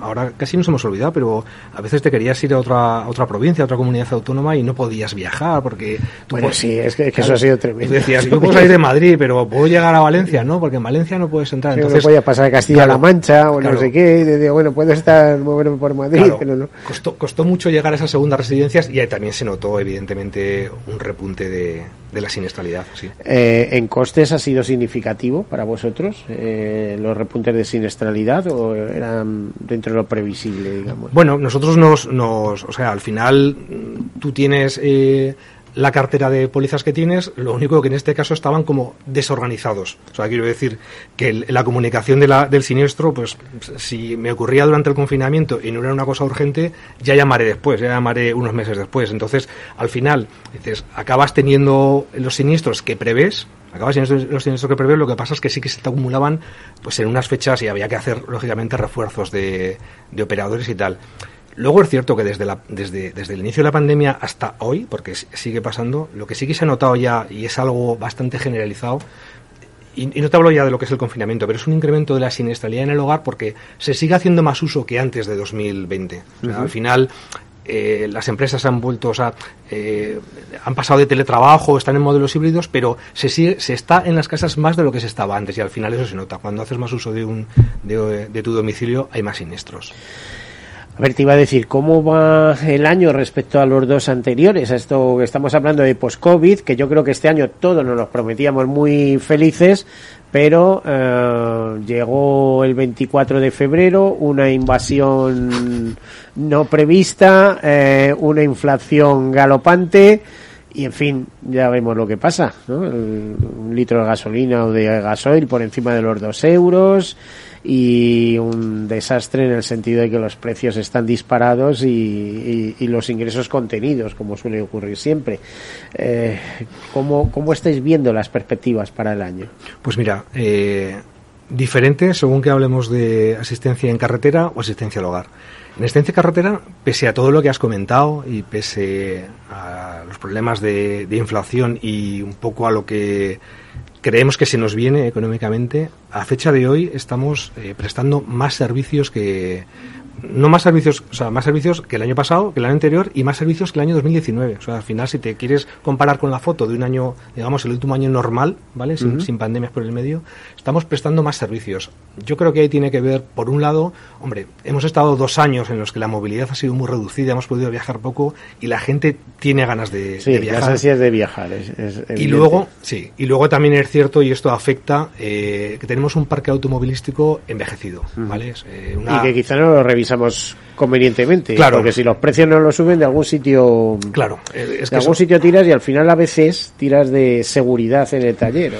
ahora casi nos hemos olvidado, pero a veces te querías ir a otra, otra provincia, a otra comunidad autónoma y no podías viajar porque... Tú bueno, sí, es que, eso ha sido tremendo. Decías, yo puedo salir de Madrid, pero puedo llegar a Valencia, ¿no? Porque en Valencia no puedes entrar. Entonces, no podías pasar de Castilla-La Mancha o no sé qué, y decía, bueno, puedes estar moverme por Madrid, pero no. Costó, costó mucho llegar a esas segundas residencias y ahí también se notó, evidentemente, un repunte de, de la siniestralidad. Sí. Eh, ¿En costes ha sido significativo para vosotros eh, los repuntes de siniestralidad o eran dentro de lo previsible, digamos? Bueno, nosotros nos, nos o sea, al final tú tienes eh, la cartera de pólizas que tienes, lo único que en este caso estaban como desorganizados. O sea, quiero decir que la comunicación de la, del siniestro, pues si me ocurría durante el confinamiento y no era una cosa urgente, ya llamaré después, ya llamaré unos meses después. Entonces, al final, dices, acabas teniendo los siniestros que prevés, acabas teniendo los siniestros que prevés, lo que pasa es que sí que se te acumulaban pues en unas fechas y había que hacer, lógicamente, refuerzos de, de operadores y tal. Luego es cierto que desde, la, desde, desde el inicio de la pandemia hasta hoy, porque sigue pasando, lo que sí que se ha notado ya, y es algo bastante generalizado, y, no te hablo ya de lo que es el confinamiento, pero es un incremento de la siniestralidad en el hogar porque se sigue haciendo más uso que antes de 2020. Al final, eh, las empresas han vuelto, o sea, eh, han pasado de teletrabajo, están en modelos híbridos, pero se, sigue, se está en las casas más de lo que se estaba antes y al final eso se nota. Cuando haces más uso de, un, de, de tu domicilio hay más siniestros. Ver, te iba a decir, ¿cómo va el año respecto a los dos anteriores? Esto estamos hablando de post-COVID, que yo creo que este año todos nos los prometíamos muy felices, pero eh, llegó el 24 de febrero, una invasión no prevista, eh, una inflación galopante, y en fin, ya vemos lo que pasa, ¿no? un litro de gasolina o de gasoil por encima de los dos euros, y un desastre en el sentido de que los precios están disparados y, los ingresos contenidos, como suele ocurrir siempre. Eh, ¿cómo, ¿Cómo estáis viendo las perspectivas para el año? Pues mira, eh, diferente según que hablemos de asistencia en carretera o asistencia al hogar. En asistencia carretera, pese a todo lo que has comentado y pese a los problemas de inflación y un poco a lo que creemos que se nos viene económicamente. A fecha de hoy estamos eh, prestando más servicios que no más servicios, o sea, más servicios que el año pasado, que el año anterior y más servicios que el año 2019. O sea, al final, si te quieres comparar con la foto de un año, digamos, el último año normal, ¿vale? Sin, sin pandemias por el medio, estamos prestando más servicios. Yo creo que ahí tiene que ver, por un lado, hombre, hemos estado dos años en los que la movilidad ha sido muy reducida, hemos podido viajar poco y la gente tiene ganas de, sí, viajar. Las ansias de viajar. y luego, sí, y luego también es cierto, y esto afecta, eh, que tenemos un parque automovilístico envejecido, ¿vale? Eh, y que quizá no lo revisamos convenientemente. Claro. Porque si los precios no lo suben, de algún sitio. Claro. Es que de algún sitio tiras y al final a veces tiras de seguridad en el taller.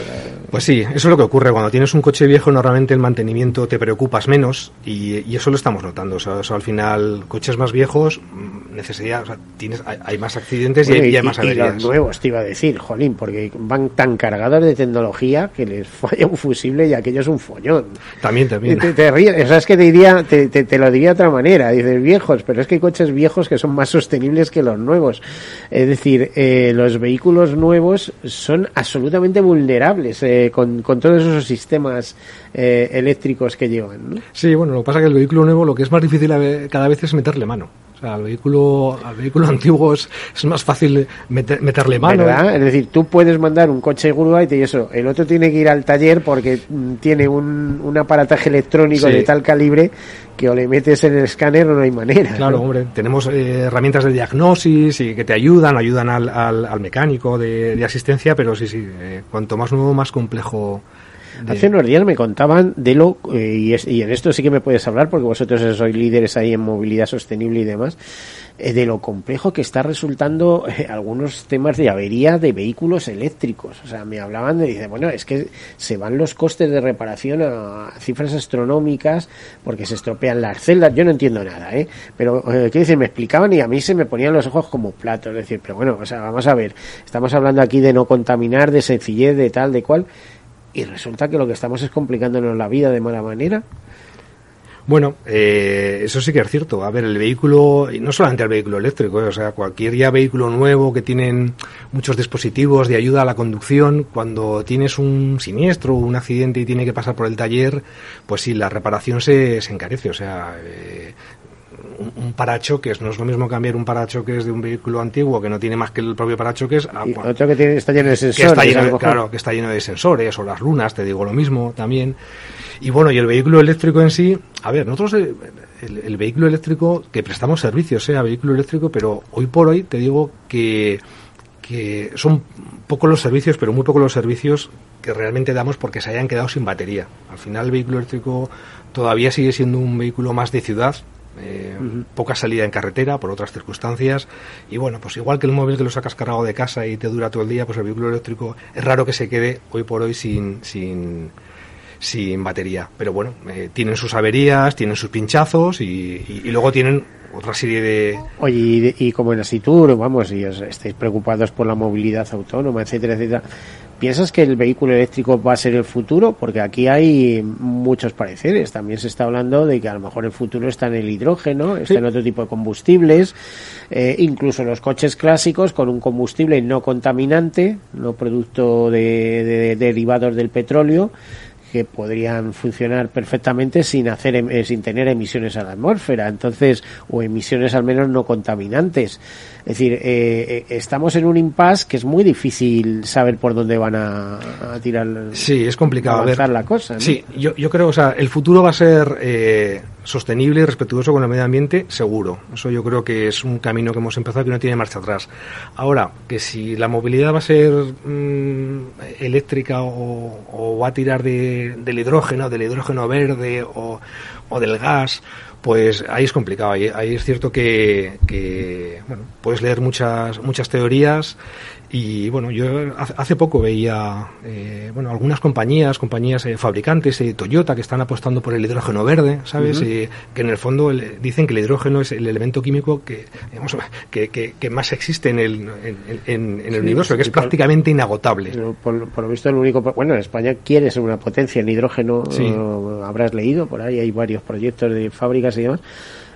Pues sí, eso es lo que ocurre. Cuando tienes un coche viejo, normalmente el mantenimiento te preocupas menos y, eso lo estamos notando. O sea, al final, coches más viejos, mm, necesidad, o sea, tienes, hay, más accidentes y, hay, más averías. Y los nuevos, te iba a decir, jolín, porque van tan cargados de tecnología que les falla un fusible y aquello es un follón. También, también. Te, te ríes, o sea, es que te diría, te, te, lo diría de otra manera. Dices viejos, pero es que hay coches viejos que son más sostenibles que los nuevos. Es decir, eh, los vehículos nuevos son absolutamente vulnerables eh, con, con, todos esos sistemas eh, eléctricos que llevan. Sí, bueno, lo que pasa es que el vehículo nuevo lo que es más difícil cada vez es meterle mano al vehículo, al vehículo antiguo es, más fácil meterle mano. Es decir, tú puedes mandar un coche grúa y eso, el otro tiene que ir al taller porque mm, tiene un, un aparataje electrónico de tal calibre que o le metes en el escáner o no hay manera. Claro, hombre, tenemos eh, herramientas de diagnosis y que te ayudan, ayudan al, al, mecánico de, asistencia, pero sí, sí, eh, cuanto más nuevo, más complejo Hace unos días me contaban de lo, eh, y, es- y en esto sí que me puedes hablar porque vosotros sois líderes ahí en movilidad sostenible y demás, eh, de lo complejo que está resultando eh, algunos temas de avería de vehículos eléctricos. O sea, me hablaban de, dice, bueno, es que se van los costes de reparación a cifras astronómicas porque se estropean las celdas. Yo no entiendo nada, ¿eh? Pero, quiero decir, me explicaban y a mí se me ponían los ojos como platos. Es decir, pero bueno, o sea, vamos a ver, estamos hablando aquí de no contaminar, de sencillez, de tal, de cual, y resulta que lo que estamos es complicándonos la vida de mala manera. Bueno, eh, eso sí que es cierto. A ver, el vehículo, y no solamente el vehículo eléctrico, eh, o sea, cualquier ya vehículo nuevo que tienen muchos dispositivos de ayuda a la conducción, cuando tienes un siniestro un accidente y tiene que pasar por el taller, pues sí, la reparación se, se encarece. O sea, eh, un, parachoques no es lo mismo cambiar un parachoques de un vehículo antiguo que no tiene más que el propio parachoques a Y cua- otro que tiene, está lleno de que sensores. está a lleno de, claro, que está lleno de sensores o las lunas, te digo lo mismo también. Y bueno, y el vehículo eléctrico en sí, a ver, nosotros eh, el, el vehículo eléctrico, que prestamos servicios eh, a vehículo eléctrico, pero hoy por hoy te digo que, que son pocos los servicios, pero muy pocos los servicios que realmente damos porque se hayan quedado sin batería. Al final el vehículo eléctrico todavía sigue siendo un vehículo más de ciudad, eh, poca salida en carretera por otras circunstancias. Y bueno pues igual que el móvil que lo sacas cargado de casa y te dura todo el día pues el vehículo eléctrico es raro que se quede hoy por hoy sin sin sin batería. Pero bueno eh, tienen sus averías tienen sus pinchazos y, y- y luego tienen otra serie de Oye, y, y como en Asitur, vamos, y os estáis preocupados por la movilidad autónoma, etcétera, etcétera, ¿piensas que el vehículo eléctrico va a ser el futuro? Porque aquí hay muchos pareceres. También se está hablando de que a lo mejor el futuro está en el hidrógeno, está Sí. en otro tipo de combustibles, eh, incluso los coches clásicos con un combustible no contaminante, no producto de, de- derivados del petróleo que podrían funcionar perfectamente sin hacer em- eh, sin tener emisiones a la atmósfera entonces o emisiones al menos no contaminantes es decir eh, eh, estamos en un impasse que es muy difícil saber por dónde van a, a tirar Sí, es complicado. A ver, avanzar la cosa ¿no? Sí, yo, yo creo, o sea, el futuro va a ser eh, sostenible y respetuoso con el medio ambiente, seguro. Eso yo creo que es un camino que hemos empezado que no tiene marcha atrás. Ahora, que si la movilidad va a ser mm, eléctrica o, va a tirar de- del hidrógeno, del hidrógeno verde o, o del gas, pues ahí es complicado. Ahí, ahí es cierto que, que, bueno, puedes leer muchas, muchas teorías y bueno, yo hace, poco veía eh, bueno algunas compañías, compañías eh, fabricantes, eh, Toyota, que están apostando por el hidrógeno verde, ¿sabes? Eh, que en el fondo el- dicen que el hidrógeno es el elemento químico que, digamos, que, que- que más existe en el, en, en- en el Sí, universo, que es por- prácticamente inagotable. Por, por lo visto, el único. Bueno, España quiere ser una potencia en hidrógeno. Sí. eh, habrás leído por ahí, hay varios proyectos de fábricas y demás.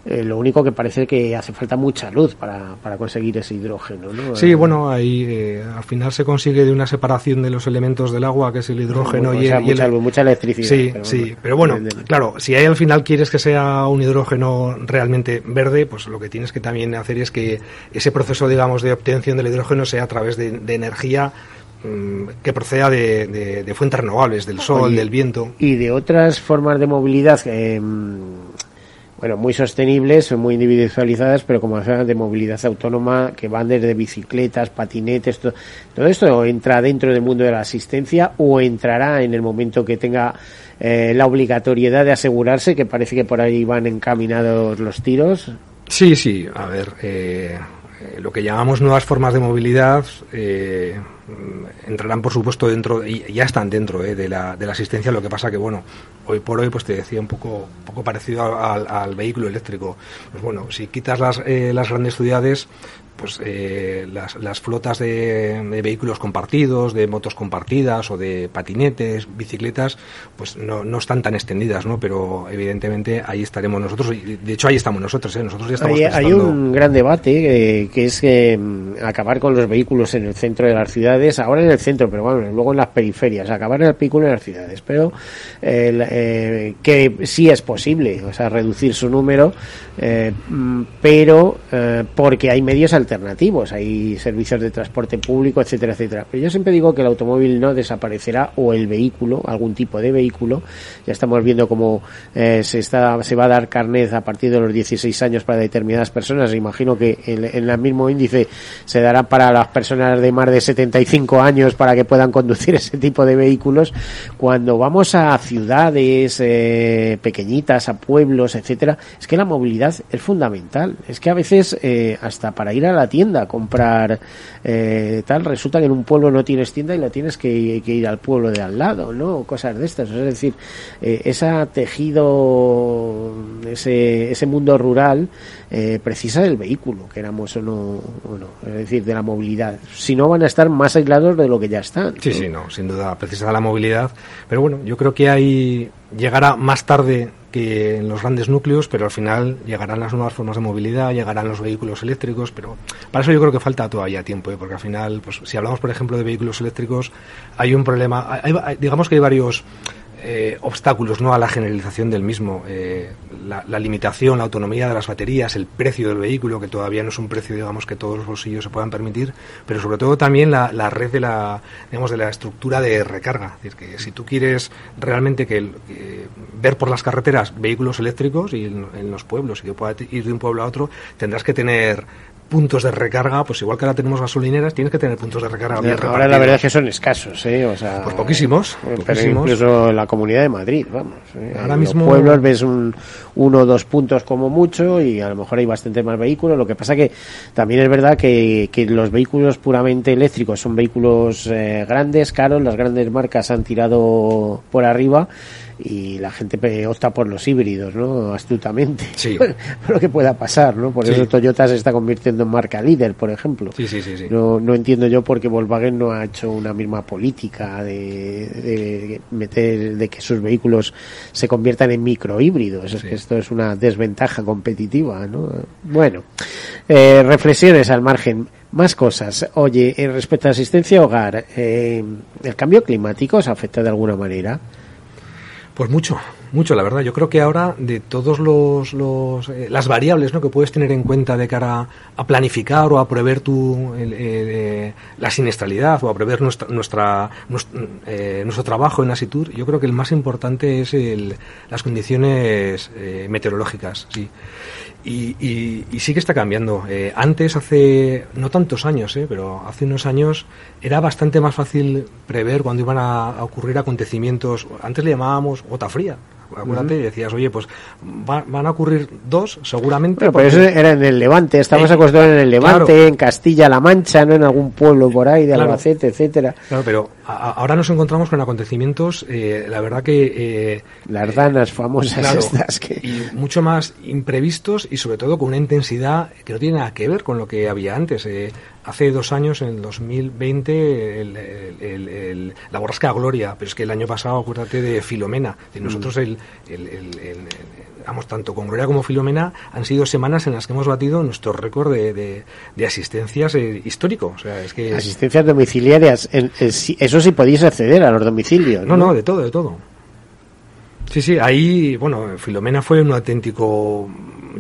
Eh, lo único que parece que hace falta mucha luz para, para conseguir ese hidrógeno, ¿no? Sí, bueno, ahí eh, al final se consigue de una separación de los elementos del agua, que es el hidrógeno Bueno, y, o sea, el, y el- mucha luz, mucha electricidad, Sí, pero sí, bueno, pero bueno, claro, si ahí al final quieres que sea un hidrógeno realmente verde, pues lo que tienes que también hacer es que ese proceso, digamos, de obtención del hidrógeno sea a través de, de energía mm, que proceda de, de- de fuentes renovables, del sol, del viento. Y de otras formas de movilidad, eh, bueno, muy sostenibles, muy individualizadas, pero como decía, de movilidad autónoma, que van desde bicicletas, patinetes, to- todo esto entra dentro del mundo de la asistencia o entrará en el momento que tenga eh, la obligatoriedad de asegurarse, que parece que por ahí van encaminados los tiros. Sí, sí, a ver, eh, eh, lo que llamamos nuevas formas de movilidad eh, entrarán, por supuesto, dentro, y ya están dentro eh, de, la, de la asistencia, lo que pasa que, bueno, hoy por hoy, pues te decía un poco, poco parecido al, al vehículo eléctrico. Pues bueno, si quitas las, eh, las grandes ciudades, pues eh, las, las flotas de, de vehículos compartidos, de motos compartidas o de patinetes, bicicletas, pues no, no están tan extendidas, ¿no? Pero evidentemente ahí estaremos nosotros, y de hecho ahí estamos nosotros, ¿eh? Nosotros ya estamos Hay, hay un gran debate eh, que es mm, acabar con los vehículos en el centro de las ciudades, ahora en el centro, pero bueno, luego en las periferias, acabar el vehículo en las ciudades, pero eh, eh, que sí es posible, o sea, reducir su número, eh, mm, pero eh, porque hay medios alternativos alternativos, hay servicios de transporte público, etcétera, etcétera. Pero yo siempre digo que el automóvil no desaparecerá o el vehículo, algún tipo de vehículo. Ya estamos viendo cómo eh, se está se va a dar carnet a partir de los 16 años para determinadas personas. Imagino que en, en el mismo índice se dará para las personas de más de 75 años para que puedan conducir ese tipo de vehículos. Cuando vamos a ciudades eh, pequeñitas, a pueblos, etcétera, es que la movilidad es fundamental. Es que a veces eh, hasta para ir a la tienda a comprar eh, tal, resulta que en un pueblo no tienes tienda y la tienes que, que ir al pueblo de al lado, ¿no? Cosas de estas. Es decir, eh, ese tejido, ese, ese mundo rural eh, precisa del vehículo, queramos o no, o no, es decir, de la movilidad. Si no, van a estar más aislados de lo que ya están. Sí, sí, no, sin duda precisa de la movilidad. Pero bueno, yo creo que hay llegará más tarde que en los grandes núcleos, pero al final llegarán las nuevas formas de movilidad, llegarán los vehículos eléctricos, pero para eso yo creo que falta todavía tiempo, ¿eh? porque al final, pues si hablamos, por ejemplo, de vehículos eléctricos, hay un problema, hay- digamos que hay varios eh, obstáculos no a la generalización del mismo. Eh, la, limitación la autonomía de las baterías el precio del vehículo que todavía no es un precio digamos que todos los bolsillos se puedan permitir pero sobre todo también la, red de la digamos de la estructura de recarga. Es decir que si tú quieres realmente que ver por las carreteras vehículos eléctricos y en, en los pueblos y que pueda ir de un pueblo a otro tendrás que tener puntos de recarga pues igual que ahora tenemos gasolineras tienes que tener puntos de recarga bien Ahora la verdad es que son escasos, ¿eh? O sea, Pues poquísimos, eh, Pero poquísimos. incluso en la Comunidad de Madrid, vamos. ¿eh? Ahora en mismo- los pueblos ves un, uno o dos puntos como mucho y a lo mejor hay bastante más vehículos. Lo que pasa que también es verdad que, que los vehículos puramente eléctricos son vehículos eh, grandes, caros. Las grandes marcas han tirado por arriba y la gente opta por los híbridos, ¿no? Astutamente. Sí. lo que pueda pasar, ¿no? Por Sí. eso Toyota se está convirtiendo en marca líder, por ejemplo. Sí, sí, sí, sí. No, no entiendo yo por qué Volkswagen no ha hecho una misma política de, de meter, de que sus vehículos se conviertan en microhíbridos. Es que esto es una desventaja competitiva, ¿no? Bueno, eh, reflexiones al margen. Más cosas. Oye, en respecto a asistencia hogar, eh, ¿el cambio climático os afecta de alguna manera? Pues mucho, mucho, la verdad. Yo creo que ahora de todos los, los eh, las variables ¿no? que puedes tener en cuenta de cara a planificar o a prever tu, el- eh, la siniestralidad o a prever nuestra, nuestra, nuestro, eh, nuestro trabajo en Asitur, yo creo que el más importante es el, las condiciones eh, meteorológicas, sí. Y, y, sí que está cambiando. Antes, hace no tantos años, eh, pero hace unos años era bastante más fácil prever cuando iban a ocurrir acontecimientos. Antes le llamábamos gota fría. Acuérdate, y decías, oye, pues va- van a ocurrir dos, seguramente. Pero porque- eso era en el Levante, estamos Eh, acostumbrados en el Levante, claro. en Castilla-La Mancha, ¿no? En algún pueblo por ahí de Claro. Albacete, etcétera. Claro, pero a- ahora nos encontramos con acontecimientos, eh, la verdad que... eh, Las danas famosas Claro, estas que... y mucho más imprevistos y sobre todo con una intensidad que no tiene nada que ver con lo que había antes. Eh, hace dos años, en el 2020, el- el- la borrasca Gloria, pero es que el año pasado, acuérdate de Filomena. De nosotros, el, vamos, tanto con Gloria como Filomena han sido semanas en las que hemos batido nuestro récord de, de, de asistencias eh, histórico. O sea, es que... Asistencias domiciliarias, en- en sí- eso sí podéis acceder a los domicilios. No, no, de todo, de todo. Sí, sí, ahí, bueno, Filomena fue un auténtico,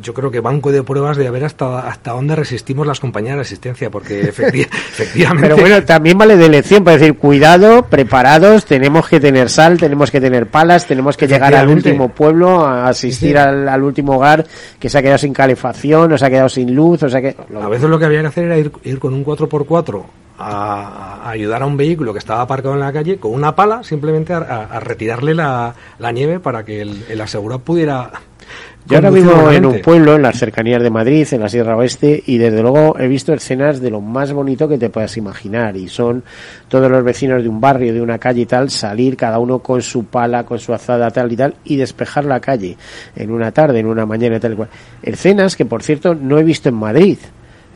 yo creo que banco de pruebas de a ver hasta, hasta dónde resistimos las compañías de asistencia, porque efecti- efectivamente... Pero bueno, también vale de lección para decir, cuidado, preparados, tenemos que tener sal, tenemos que tener palas, tenemos que llegar al último pueblo, a asistir Sí. al, al último hogar que se ha quedado sin calefacción, o se ha quedado sin luz, o sea que... A veces lo que había que hacer era ir, ir con un 4x4 a, a ayudar a un vehículo que estaba aparcado en la calle con una pala, simplemente a, a- a retirarle la, la nieve para que el, el asegurado pudiera... Yo ahora vivo en un pueblo, en las cercanías de Madrid, en la Sierra Oeste, y desde luego he visto escenas de lo más bonito que te puedas imaginar. Y son todos los vecinos de un barrio, de una calle y tal, salir cada uno con su pala, con su azada tal y tal, y despejar la calle en una tarde, en una mañana y tal y cual. Escenas que, por cierto, no he visto en Madrid.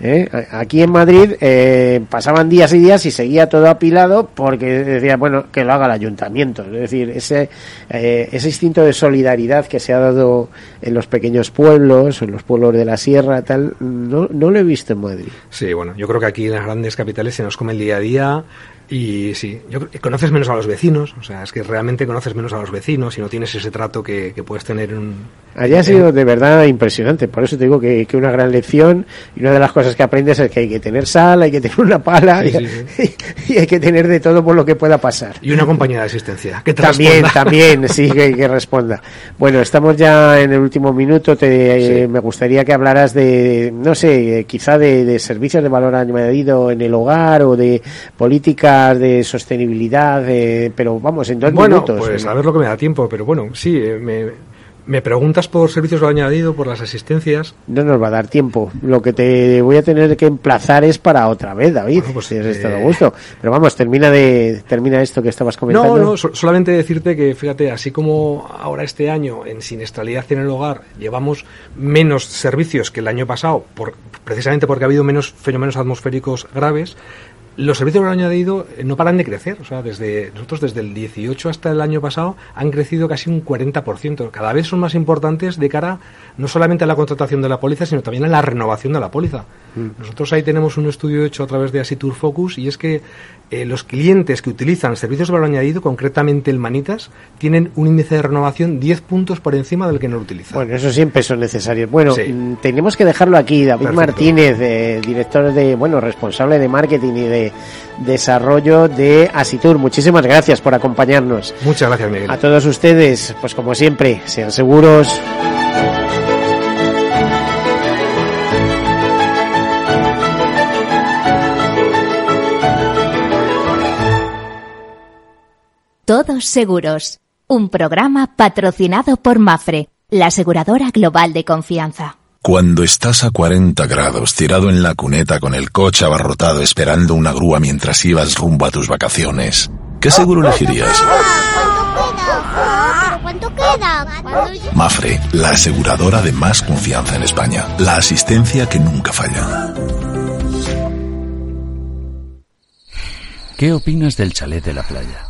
¿Eh? Aquí en Madrid eh, pasaban días y días y seguía todo apilado porque decía, bueno, que lo haga el ayuntamiento. Es decir, ese, eh, ese instinto de solidaridad que se ha dado en los pequeños pueblos, en los pueblos de la sierra, tal, no, no lo he visto en Madrid. Sí, bueno, yo creo que aquí en las grandes capitales se nos come el día a día y sí, yo conoces menos a los vecinos, o sea, es que realmente conoces menos a los vecinos y no tienes ese trato que, que puedes tener en un... Allá ha sido de verdad impresionante, por eso te digo que, que una gran lección y una de las cosas que aprendes es que hay que tener sal, hay que tener una pala y, y, hay que tener de todo por lo que pueda pasar. Y una compañía de asistencia. Que te también, responda. también, sí, que, que, responda. Bueno, estamos ya en el último minuto. Te, eh, me gustaría que hablaras de, no sé, quizá de, de, servicios de valor añadido en el hogar o de de sostenibilidad, eh, pero vamos, en dos bueno, minutos. Pues a ver lo que me da tiempo, pero bueno, sí, eh, me, me preguntas por servicios valor añadido, por las asistencias. No nos va a dar tiempo. Lo que te voy a tener que emplazar es para otra vez, David, bueno, pues, si has eh... estado a gusto. Pero vamos, termina de termina esto que estabas comentando. No, no, so solamente decirte que, fíjate, así como ahora este año en siniestralidad en el hogar llevamos menos servicios que el año pasado, por, precisamente porque ha habido menos fenómenos atmosféricos graves, los servicios de valor añadido no paran de crecer. O sea, desde nosotros desde el 18 hasta el año pasado han crecido casi un 40%. Cada vez son más importantes de cara no solamente a la contratación de la póliza, sino también a la renovación de la póliza. Mm. Nosotros ahí tenemos un estudio hecho a través de Asitur Focus y es que eh, los clientes que utilizan servicios de valor añadido, concretamente el Manitas, tienen un índice de renovación 10 puntos por encima del que no lo utilizan. Bueno, eso siempre son necesarios. Bueno, sí. tenemos que dejarlo aquí. David Perfecto. Martínez, eh, director de, bueno, responsable de marketing y de desarrollo de Asitur. Muchísimas gracias por acompañarnos. Muchas gracias, Miguel. A todos ustedes, pues como siempre, sean seguros. Todos Seguros, un programa patrocinado por Mafre, la aseguradora global de confianza. Cuando estás a 40 grados tirado en la cuneta con el coche abarrotado esperando una grúa mientras ibas rumbo a tus vacaciones, ¿qué seguro elegirías? Mafre, la aseguradora de más confianza en España. La asistencia que nunca falla. ¿Qué opinas del chalet de la playa?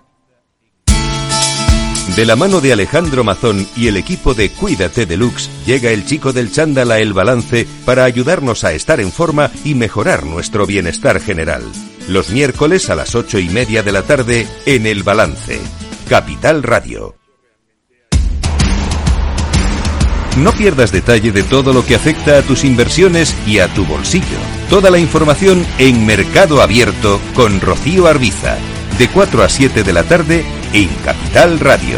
De la mano de Alejandro Mazón y el equipo de Cuídate Deluxe, llega el chico del chándal a El Balance para ayudarnos a estar en forma y mejorar nuestro bienestar general. Los miércoles a las ocho y media de la tarde en El Balance. Capital Radio. No pierdas detalle de todo lo que afecta a tus inversiones y a tu bolsillo. Toda la información en Mercado Abierto con Rocío Arbiza. De 4 a 7 de la tarde en Capital Radio.